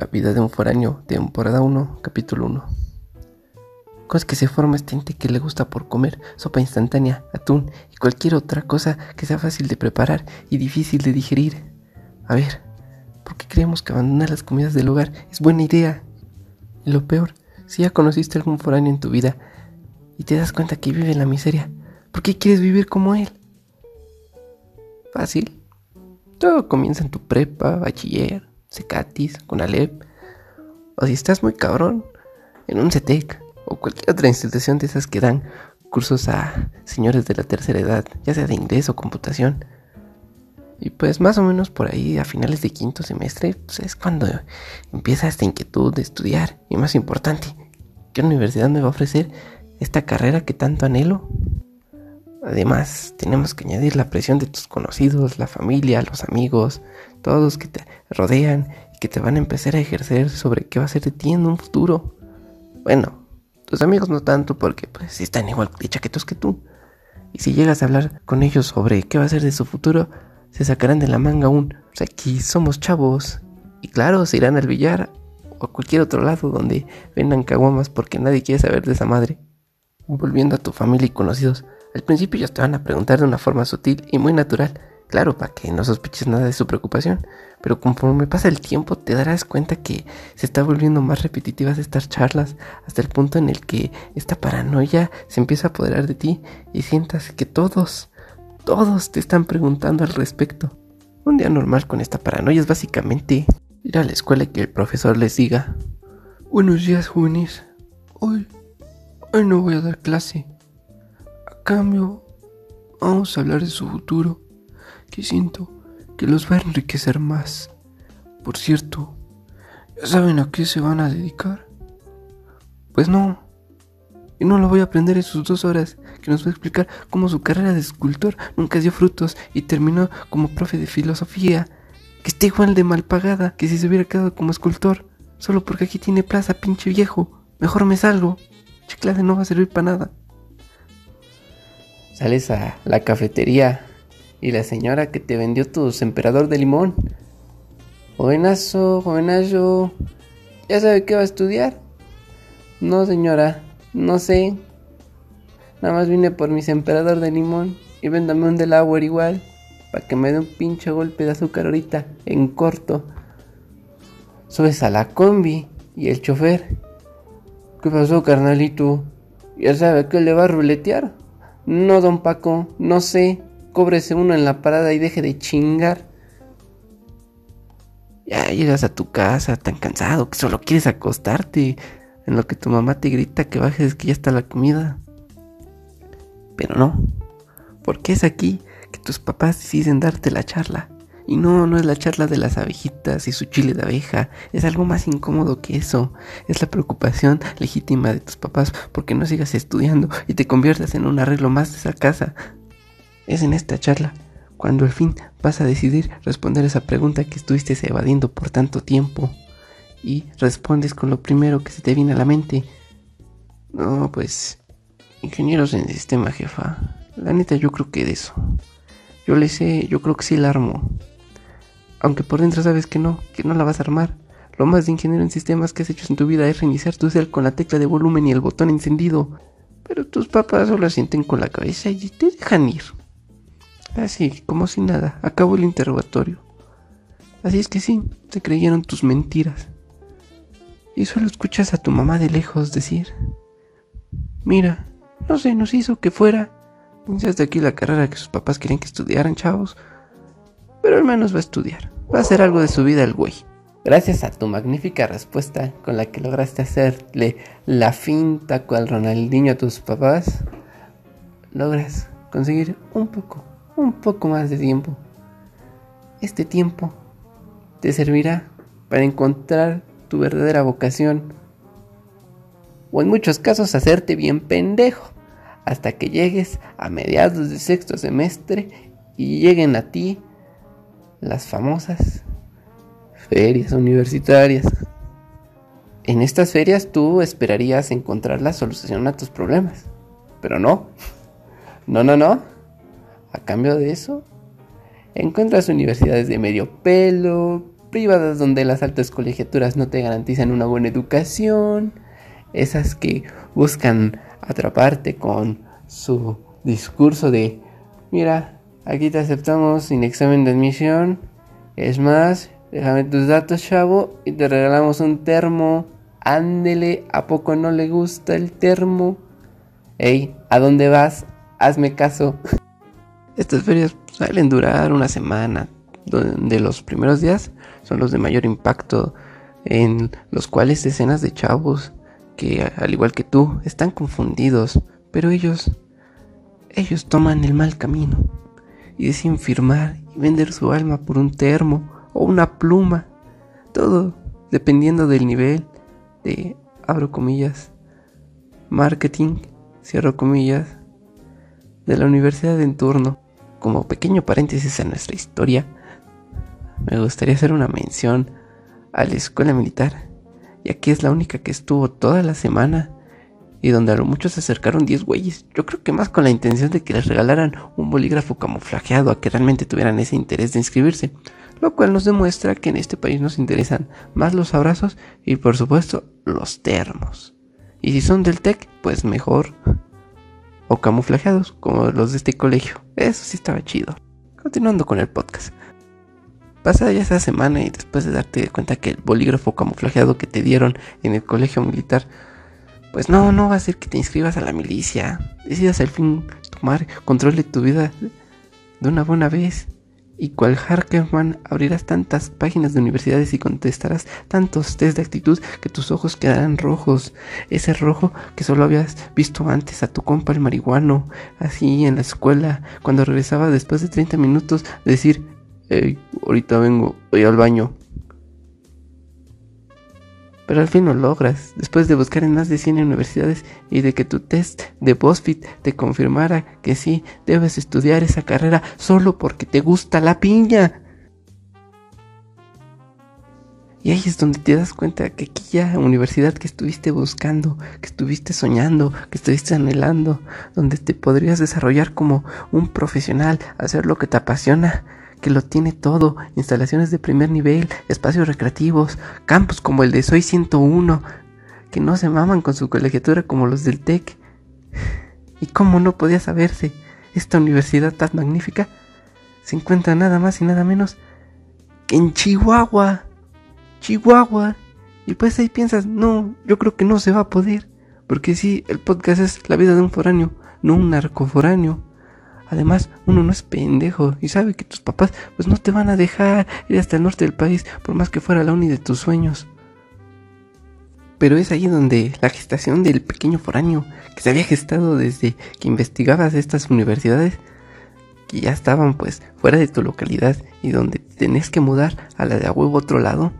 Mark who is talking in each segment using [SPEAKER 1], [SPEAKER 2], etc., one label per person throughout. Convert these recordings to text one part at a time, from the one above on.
[SPEAKER 1] La vida de un foráneo, temporada 1, capítulo 1. ¿Cómo es que se forma este ente que le gusta por comer sopa instantánea, atún y cualquier otra cosa que sea fácil de preparar y difícil de digerir? A ver, ¿por qué creemos que abandonar las comidas del hogar es buena idea? Y lo peor, si ya conociste algún foráneo en tu vida y te das cuenta que vive en la miseria, ¿por qué quieres vivir como él? Fácil. Todo comienza en tu prepa, bachiller, Secatis, con Alep, o si estás muy cabrón, en un CETEC o cualquier otra institución de esas que dan cursos a señores de la tercera edad, ya sea de inglés o computación. Y pues más o menos por ahí a finales de quinto semestre pues es cuando empieza esta inquietud de estudiar y más importante, ¿qué universidad me va a ofrecer esta carrera que tanto anhelo? Además, tenemos que añadir la presión de tus conocidos, la familia, los amigos, todos que te rodean y que te van a empezar a ejercer sobre qué va a ser de ti en un futuro. Bueno, tus amigos no tanto porque pues están igual de chaquetos que tú. Y si llegas a hablar con ellos sobre qué va a ser de su futuro, se sacarán de la manga un, pues aquí somos chavos. Y claro, se irán al billar o a cualquier otro lado donde vendan caguamas porque nadie quiere saber de esa madre. Volviendo a tu familia y conocidos, al principio ellos te van a preguntar de una forma sutil y muy natural, claro, para que no sospeches nada de su preocupación, pero conforme pasa el tiempo te darás cuenta que se está volviendo más repetitivas estas charlas hasta el punto en el que esta paranoia se empieza a apoderar de ti y sientas que todos, todos te están preguntando al respecto. Un día normal con esta paranoia es básicamente ir a la escuela y que el profesor les diga, Buenos días jóvenes, hoy, hoy no voy a dar clase cambio, vamos a hablar de su futuro, que siento que los va a enriquecer más. Por cierto, ¿ya saben a qué se van a dedicar? Pues no. Y no lo voy a aprender en sus dos horas, que nos va a explicar cómo su carrera de escultor nunca dio frutos y terminó como profe de filosofía, que está igual de mal pagada que si se hubiera quedado como escultor, solo porque aquí tiene plaza, pinche viejo. Mejor me salgo. Chiclade no va a servir para nada sales a la cafetería y la señora que te vendió tu emperador de limón. Jovenazo, jovenazo, ¿ya sabe qué va a estudiar? No, señora, no sé. Nada más vine por mis emperador de limón y véndame un Delaware igual, para que me dé un pinche golpe de azúcar ahorita, en corto. Subes a la combi y el chofer. ¿Qué pasó, carnalito? ¿Ya sabe que le va a ruletear? No, don Paco, no sé. Cóbrese uno en la parada y deje de chingar. Ya llegas a tu casa tan cansado que solo quieres acostarte. En lo que tu mamá te grita que bajes que ya está la comida. Pero no. Porque es aquí que tus papás deciden darte la charla. Y no, no es la charla de las abejitas y su chile de abeja, es algo más incómodo que eso. Es la preocupación legítima de tus papás porque no sigas estudiando y te conviertas en un arreglo más de esa casa. Es en esta charla cuando al fin vas a decidir responder esa pregunta que estuviste evadiendo por tanto tiempo. Y respondes con lo primero que se te viene a la mente. No, pues... Ingenieros en sistema, jefa. La neta yo creo que de eso. Yo le sé, yo creo que sí la armo. Aunque por dentro sabes que no, que no la vas a armar. Lo más de ingeniero en sistemas que has hecho en tu vida es reiniciar tu cel con la tecla de volumen y el botón encendido. Pero tus papás solo sienten con la cabeza y te dejan ir. Así, como si nada, acabó el interrogatorio. Así es que sí, te creyeron tus mentiras. Y solo escuchas a tu mamá de lejos decir, mira, no se nos hizo que fuera. de aquí la carrera que sus papás querían que estudiaran, chavos pero al menos va a estudiar. Va a hacer algo de su vida el güey. Gracias a tu magnífica respuesta con la que lograste hacerle la finta cual Ronaldinho a tus papás, logras conseguir un poco, un poco más de tiempo. Este tiempo te servirá para encontrar tu verdadera vocación o en muchos casos hacerte bien pendejo hasta que llegues a mediados de sexto semestre y lleguen a ti las famosas ferias universitarias. En estas ferias tú esperarías encontrar la solución a tus problemas, pero no. No, no, no. A cambio de eso, encuentras universidades de medio pelo, privadas donde las altas colegiaturas no te garantizan una buena educación, esas que buscan atraparte con su discurso de, mira, aquí te aceptamos sin examen de admisión, es más, déjame tus datos, chavo, y te regalamos un termo, ándele, ¿a poco no le gusta el termo? Ey, ¿a dónde vas? Hazme caso. Estas ferias suelen durar una semana, donde los primeros días son los de mayor impacto, en los cuales decenas de chavos que, al igual que tú, están confundidos, pero ellos, ellos toman el mal camino y deciden firmar y vender su alma por un termo o una pluma, todo dependiendo del nivel de, abro comillas, marketing, cierro comillas, de la universidad en turno. Como pequeño paréntesis en nuestra historia, me gustaría hacer una mención a la escuela militar, ya que es la única que estuvo toda la semana y donde a lo mucho se acercaron 10 güeyes. Yo creo que más con la intención de que les regalaran un bolígrafo camuflajeado a que realmente tuvieran ese interés de inscribirse, lo cual nos demuestra que en este país nos interesan más los abrazos y por supuesto los termos. Y si son del TEC, pues mejor. O camuflajeados, como los de este colegio. Eso sí estaba chido. Continuando con el podcast. Pasada ya esa semana y después de darte cuenta que el bolígrafo camuflajeado que te dieron en el colegio militar, pues no, no va a ser que te inscribas a la milicia. Decidas al fin tomar control de tu vida de una buena vez. Y cual Harkerman abrirás tantas páginas de universidades y contestarás tantos test de actitud que tus ojos quedarán rojos. Ese rojo que solo habías visto antes a tu compa el marihuano, así en la escuela, cuando regresaba después de 30 minutos, decir, hey, ahorita vengo, voy al baño. Pero al fin lo logras, después de buscar en más de 100 universidades y de que tu test de BuzzFeed te confirmara que sí, debes estudiar esa carrera solo porque te gusta la piña. Y ahí es donde te das cuenta que aquella universidad que estuviste buscando, que estuviste soñando, que estuviste anhelando, donde te podrías desarrollar como un profesional, hacer lo que te apasiona, que lo tiene todo, instalaciones de primer nivel, espacios recreativos, campos como el de Soy 101, que no se maman con su colegiatura como los del TEC. ¿Y cómo no podía saberse? Esta universidad tan magnífica se encuentra nada más y nada menos que en Chihuahua. Chihuahua. Y pues ahí piensas, no, yo creo que no se va a poder. Porque sí, el podcast es la vida de un foráneo, no un narcoforáneo. Además, uno no es pendejo y sabe que tus papás pues no te van a dejar ir hasta el norte del país por más que fuera la uni de tus sueños. Pero es ahí donde la gestación del pequeño foráneo, que se había gestado desde que investigabas estas universidades, que ya estaban pues fuera de tu localidad y donde tenés que mudar a la de a huevo otro lado,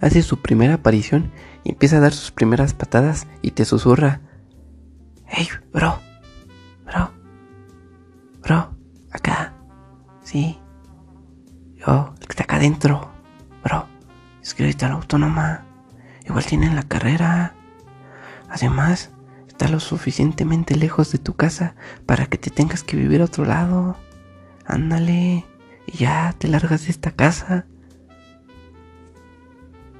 [SPEAKER 1] hace su primera aparición y empieza a dar sus primeras patadas y te susurra, hey, bro, bro, Bro, acá. Sí. Yo, el que está acá adentro. Bro, escríbete a la autónoma. Igual tienen la carrera. Además, está lo suficientemente lejos de tu casa para que te tengas que vivir a otro lado. Ándale. Y ya te largas de esta casa.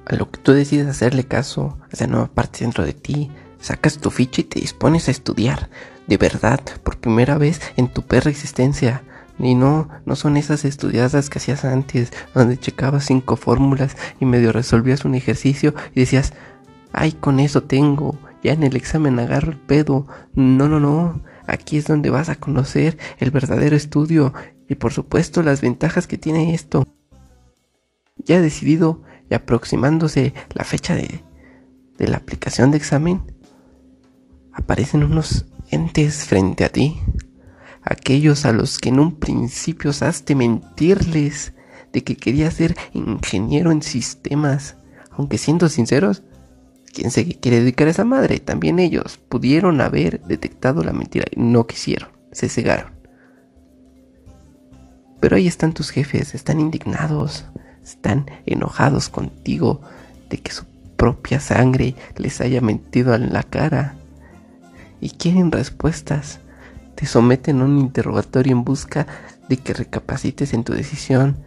[SPEAKER 1] A lo que tú decides hacerle caso, esa nueva parte dentro de ti, sacas tu ficha y te dispones a estudiar de verdad, por primera vez en tu perra existencia. Y no, no son esas estudiadas que hacías antes, donde checabas cinco fórmulas y medio resolvías un ejercicio y decías, ay, con eso tengo, ya en el examen agarro el pedo. No, no, no, aquí es donde vas a conocer el verdadero estudio y por supuesto las ventajas que tiene esto. Ya decidido y aproximándose la fecha de, la aplicación de examen, aparecen unos entes frente a ti, aquellos a los que en un principio osaste mentirles de que querías ser ingeniero en sistemas, aunque siendo sinceros, quién sé qué quiere dedicar a esa madre, también ellos pudieron haber detectado la mentira y no quisieron, se cegaron. Pero ahí están tus jefes, están indignados, están enojados contigo de que su propia sangre les haya mentido en la cara y quieren respuestas. Te someten a un interrogatorio en busca de que recapacites en tu decisión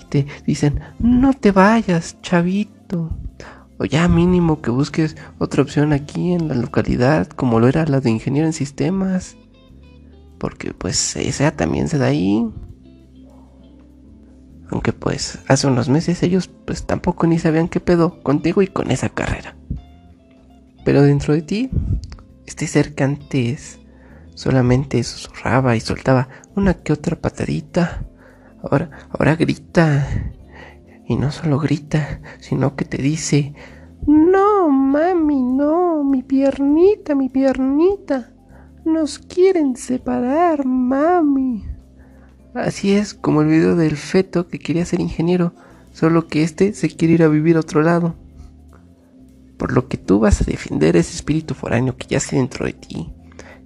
[SPEAKER 1] y te dicen, no te vayas, chavito. O ya mínimo que busques otra opción aquí en la localidad, como lo era la de ingeniero en sistemas. Porque pues esa también se da ahí. Aunque pues hace unos meses ellos pues tampoco ni sabían qué pedo contigo y con esa carrera. Pero dentro de ti, este que antes solamente susurraba y soltaba una que otra patadita, ahora, ahora grita. Y no solo grita, sino que te dice, no, mami, no, mi piernita, mi piernita. Nos quieren separar, mami. Así es como el video del feto que quería ser ingeniero, solo que este se quiere ir a vivir a otro lado. Por lo que tú vas a defender ese espíritu foráneo que yace dentro de ti,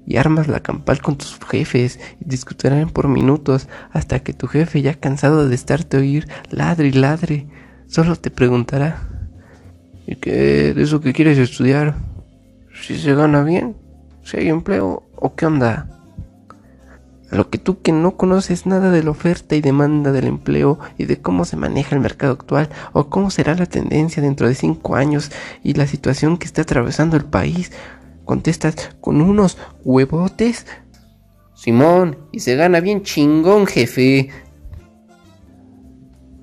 [SPEAKER 1] y armas la campal con tus jefes y discutirán por minutos hasta que tu jefe, ya cansado de estarte oír, ladre y ladre, solo te preguntará: ¿Y qué de eso que quieres estudiar? ¿Si se gana bien? ¿Si hay empleo? ¿O qué onda? A lo que tú que no conoces nada de la oferta y demanda del empleo y de cómo se maneja el mercado actual o cómo será la tendencia dentro de cinco años y la situación que está atravesando el país, contestas con unos huevotes. Simón, y se gana bien chingón, jefe.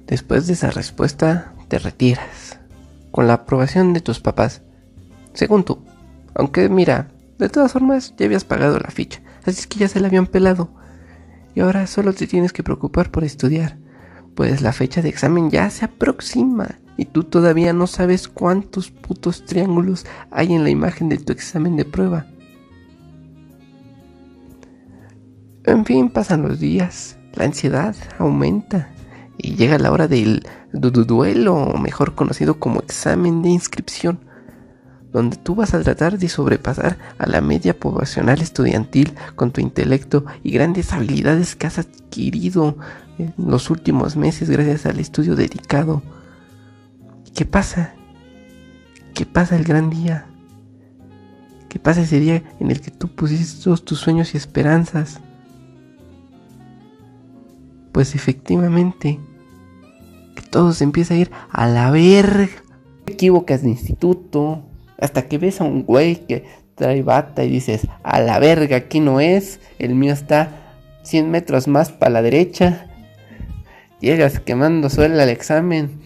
[SPEAKER 1] Después de esa respuesta, te retiras, con la aprobación de tus papás, según tú. Aunque mira, de todas formas ya habías pagado la ficha así es que ya se la habían pelado. Y ahora solo te tienes que preocupar por estudiar, pues la fecha de examen ya se aproxima y tú todavía no sabes cuántos putos triángulos hay en la imagen de tu examen de prueba. En fin, pasan los días, la ansiedad aumenta y llega la hora del duelo, mejor conocido como examen de inscripción donde tú vas a tratar de sobrepasar a la media poblacional estudiantil con tu intelecto y grandes habilidades que has adquirido en los últimos meses gracias al estudio dedicado. ¿Qué pasa? ¿Qué pasa el gran día? ¿Qué pasa ese día en el que tú pusiste todos tus sueños y esperanzas? Pues efectivamente, que todo se empieza a ir a la verga. Te equivocas de instituto, hasta que ves a un güey que trae bata y dices, a la verga, aquí no es, el mío está 100 metros más para la derecha. Llegas quemando suelo al examen,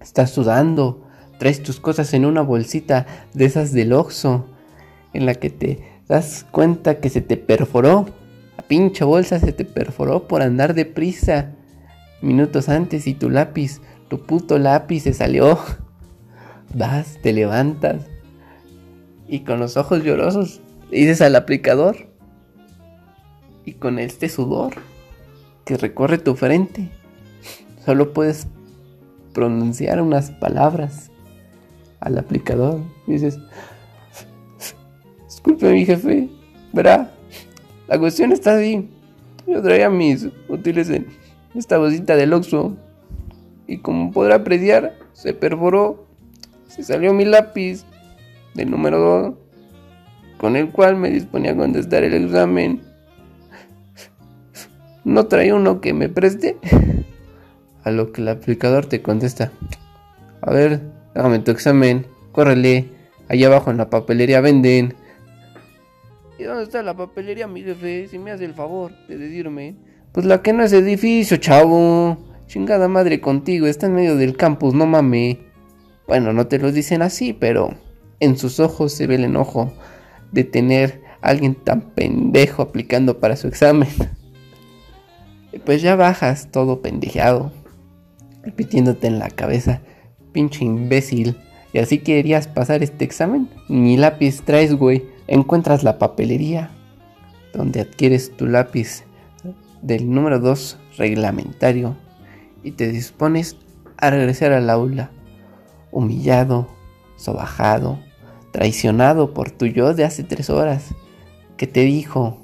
[SPEAKER 1] estás sudando, traes tus cosas en una bolsita de esas del Oxxo, en la que te das cuenta que se te perforó. La pinche bolsa se te perforó por andar deprisa. Minutos antes y tu lápiz, tu puto lápiz se salió. Vas, te levantas, y con los ojos llorosos dices al aplicador y con este sudor que recorre tu frente solo puedes pronunciar unas palabras al aplicador. dices, disculpe mi jefe, verá, la cuestión está así. Yo traía mis útiles en esta bolsita del Oxxo y como podrá apreciar, se perforó, se salió mi lápiz del número 2, con el cual me disponía a contestar el examen. ¿No trae uno que me preste? A lo que el aplicador te contesta. A ver, déjame tu examen, córrele, allá abajo en la papelería venden. ¿Y dónde está la papelería, mi jefe? Si me hace el favor de decirme. Pues la que no es edificio, chavo. Chingada madre contigo, está en medio del campus, no mame. Bueno, no te lo dicen así, pero en sus ojos se ve el enojo de tener a alguien tan pendejo aplicando para su examen. Pues ya bajas todo pendejeado, repitiéndote en la cabeza, pinche imbécil. Y así querías pasar este examen. Ni lápiz traes, güey. Encuentras la papelería donde adquieres tu lápiz del número 2 reglamentario y te dispones a regresar al aula, humillado, sobajado, traicionado por tu yo de hace tres horas, que te dijo,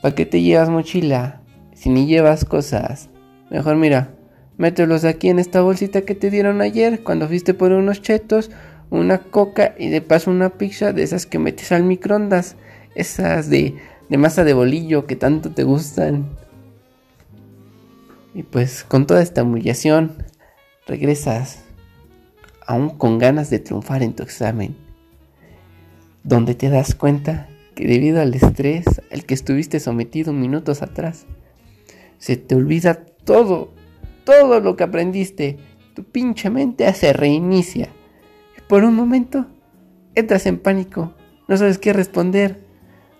[SPEAKER 1] ¿para qué te llevas mochila si ni llevas cosas? Mejor mira, mételos aquí en esta bolsita que te dieron ayer cuando fuiste por unos chetos, una coca y de paso una pizza de esas que metes al microondas, esas de, de masa de bolillo que tanto te gustan. Y pues con toda esta humillación regresas aún con ganas de triunfar en tu examen, donde te das cuenta que debido al estrés al que estuviste sometido minutos atrás, se te olvida todo, todo lo que aprendiste. Tu pinche mente se reinicia. Y por un momento entras en pánico, no sabes qué responder.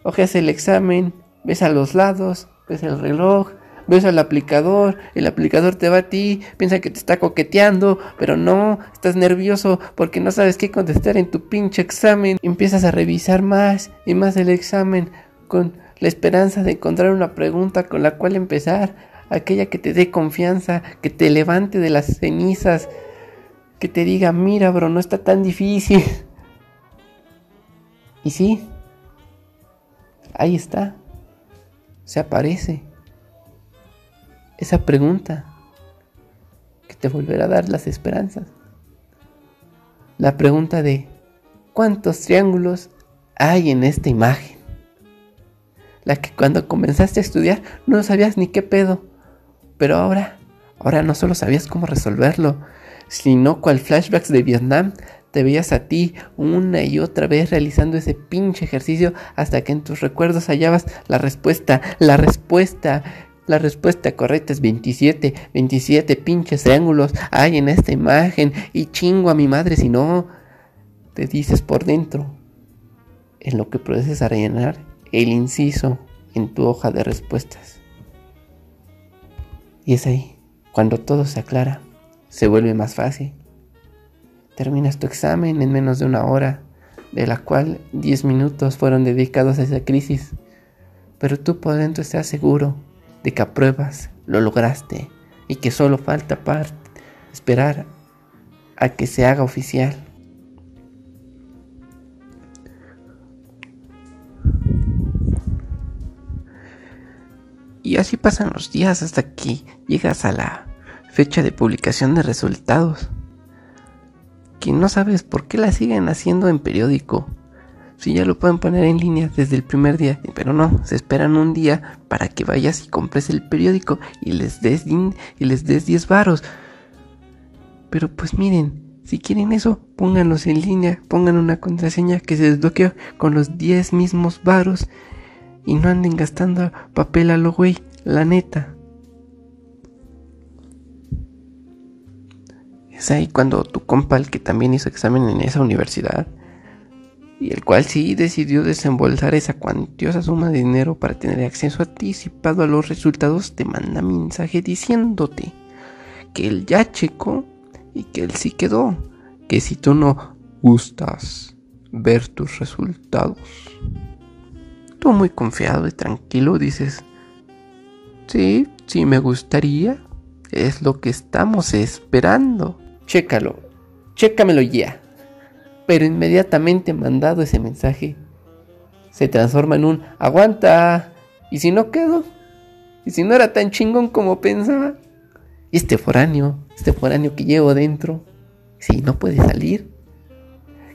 [SPEAKER 1] Ojeas el examen, ves a los lados, ves el reloj, ves al aplicador, el aplicador te va a ti, piensa que te está coqueteando, pero no, estás nervioso porque no sabes qué contestar en tu pinche examen. Empiezas a revisar más y más el examen con la esperanza de encontrar una pregunta con la cual empezar, aquella que te dé confianza, que te levante de las cenizas, que te diga, mira, bro, no está tan difícil. Y sí, ahí está, se aparece esa pregunta que te volverá a dar las esperanzas. La pregunta de ¿cuántos triángulos hay en esta imagen? La que cuando comenzaste a estudiar no sabías ni qué pedo, pero ahora, ahora no solo sabías cómo resolverlo, sino cual flashbacks de Vietnam te veías a ti una y otra vez realizando ese pinche ejercicio hasta que en tus recuerdos hallabas la respuesta, la respuesta la respuesta correcta es 27, 27 pinches triángulos hay en esta imagen y chingo a mi madre si no, te dices por dentro, en lo que procedes a rellenar el inciso en tu hoja de respuestas. Y es ahí, cuando todo se aclara, se vuelve más fácil. Terminas tu examen en menos de una hora, de la cual 10 minutos fueron dedicados a esa crisis, pero tú por dentro estás seguro de que apruebas, lo lograste y que solo falta esperar a que se haga oficial. Y así pasan los días hasta que llegas a la fecha de publicación de resultados. Que no sabes por qué la siguen haciendo en periódico si ya lo pueden poner en línea desde el primer día, pero no, se esperan un día para que vayas y compres el periódico y les des, y les des 10 varos. Pero pues miren, si quieren eso, pónganlos en línea, pongan una contraseña que se desbloquee con los 10 mismos varos y no anden gastando papel a lo güey, la neta. Es ahí cuando tu compa, el que también hizo examen en esa universidad, y el cual sí decidió desembolsar esa cuantiosa suma de dinero para tener acceso anticipado a los resultados, te manda mensaje diciéndote que él ya checó y que él sí quedó, que si tú no gustas ver tus resultados, tú muy confiado y tranquilo dices, sí, sí me gustaría, es lo que estamos esperando. Chécalo, chécamelo ya pero inmediatamente mandado ese mensaje, se transforma en un aguanta. ¿Y si no quedo? ¿Y si no era tan chingón como pensaba? ¿Y este foráneo? Este foráneo que llevo dentro, si no puede salir.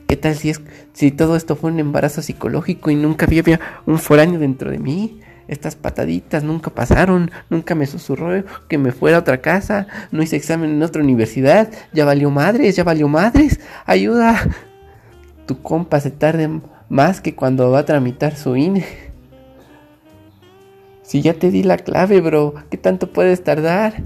[SPEAKER 1] ¿Qué tal si es si todo esto fue un embarazo psicológico y nunca había, un foráneo dentro de mí? Estas pataditas nunca pasaron, nunca me susurró que me fuera a otra casa, no hice examen en otra universidad, ya valió madres, ya valió madres, ayuda, tu compa se tarde más que cuando va a tramitar su INE. Si ya te di la clave, bro, ¿qué tanto puedes tardar?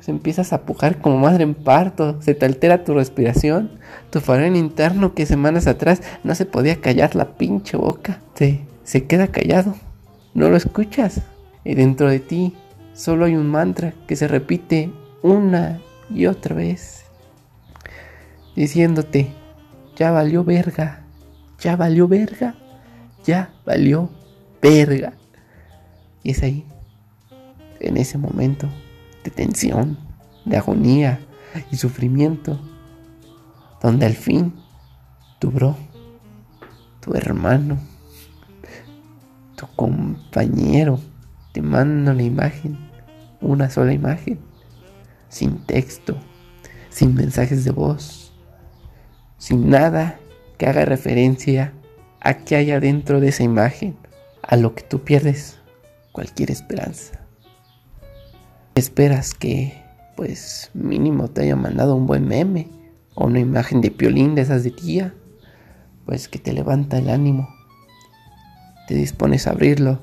[SPEAKER 1] Se empiezas a pujar como madre en parto, se te altera tu respiración, tu farón interno que semanas atrás no se podía callar la pinche boca, se, se queda callado, no lo escuchas. Y dentro de ti solo hay un mantra que se repite una y otra vez, diciéndote, ya valió verga, ya valió verga, ya valió verga. Y es ahí, en ese momento de tensión, de agonía y sufrimiento, donde al fin tu bro, tu hermano, tu compañero te manda una imagen, una sola imagen, sin texto, sin mensajes de voz sin nada que haga referencia a que haya dentro de esa imagen, a lo que tú pierdes cualquier esperanza. Esperas que, pues, mínimo te haya mandado un buen meme o una imagen de piolín de esas de tía, pues que te levanta el ánimo. Te dispones a abrirlo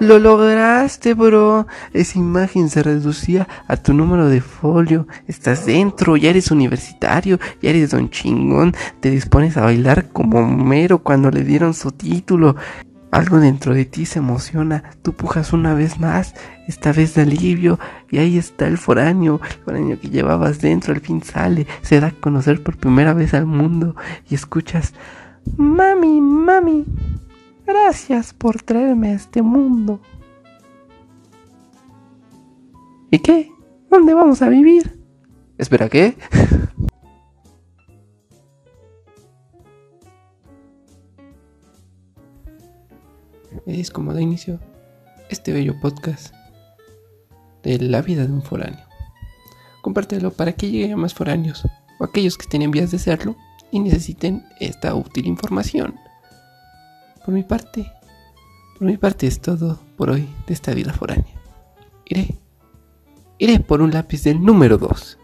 [SPEAKER 1] lo lograste, bro. Esa imagen se reducía a tu número de folio. Estás dentro, ya eres universitario, ya eres don chingón. Te dispones a bailar como mero cuando le dieron su título. Algo dentro de ti se emociona, tú pujas una vez más, esta vez de alivio, y ahí está el foráneo, el foráneo que llevabas dentro, al fin sale, se da a conocer por primera vez al mundo, y escuchas, mami, mami, Gracias por traerme a este mundo. ¿Y qué? ¿Dónde vamos a vivir? Espera, ¿qué? es como da inicio este bello podcast de la vida de un foráneo. Compártelo para que llegue a más foráneos o aquellos que tienen vías de serlo y necesiten esta útil información. Por mi parte, por mi parte es todo por hoy de esta vida foránea. Iré, iré por un lápiz del número 2.